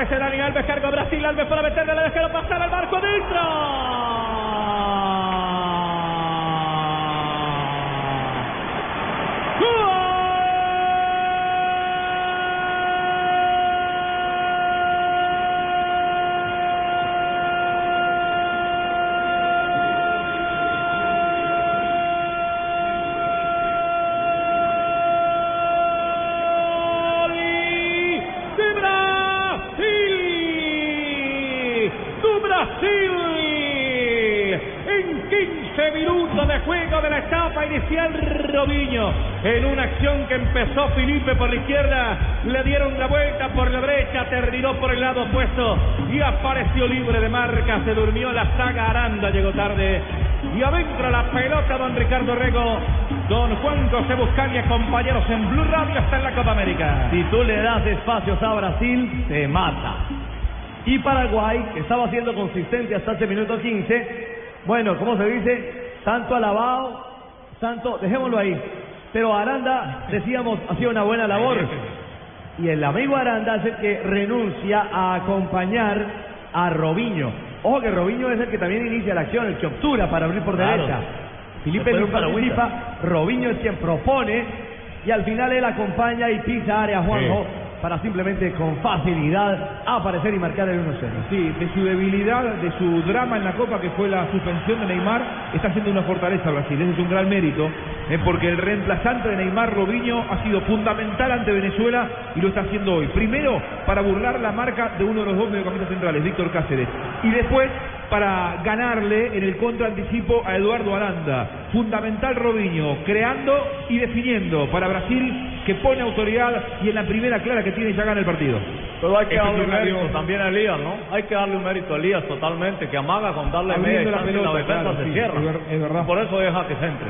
Aparece Dani Alves, cargo Brasil, Alves para meterle, le dejaron pasar al barco dentro. 15 minutos de juego de la etapa inicial, Robinho, en una acción que empezó Felipe por la izquierda, le dieron la vuelta por la derecha, terminó por el lado opuesto y apareció libre de marca, se durmió la saga Aranda, llegó tarde y adentro la pelota don Ricardo Rego, don Juan José Buscalia, compañeros en Blue Radio está en la Copa América. Si tú le das espacios a Brasil, te mata. Y Paraguay, que estaba siendo consistente hasta este minuto 15, bueno, ¿cómo se dice? Tanto alabado, tanto, dejémoslo ahí. Pero Aranda, decíamos, ha sido una buena labor. Y el amigo Aranda es el que renuncia a acompañar a Robinho. Ojo que Robinho es el que también inicia la acción, el que obtura para abrir por Claro. derecha. Felipe paragüita. participa, Robinho es quien propone y al final él acompaña y pisa área a Juanjo para simplemente con facilidad aparecer y marcar el 1-0. Sí, de su debilidad, de su drama en la Copa, que fue la suspensión de Neymar, está siendo una fortaleza Brasil. Ese es un gran mérito, eh, porque el reemplazante de Neymar, Robinho, ha sido fundamental ante Venezuela y lo está haciendo hoy. Primero, para burlar la marca de uno de los dos mediocampistas centrales, Víctor Cáceres. Y después, para ganarle en el contraanticipo a Eduardo Aranda. Fundamental Robinho, creando y definiendo para Brasil, que pone autoridad y en la primera clara que tiene ya gana el partido. Pero hay que Este darle un mérito también a Elías, ¿no? Hay que darle un mérito a Elías totalmente, que amaga con darle media Abriendo la y la pelota, defensa claro, se sí, cierra. es verdad. Por eso deja que se entre.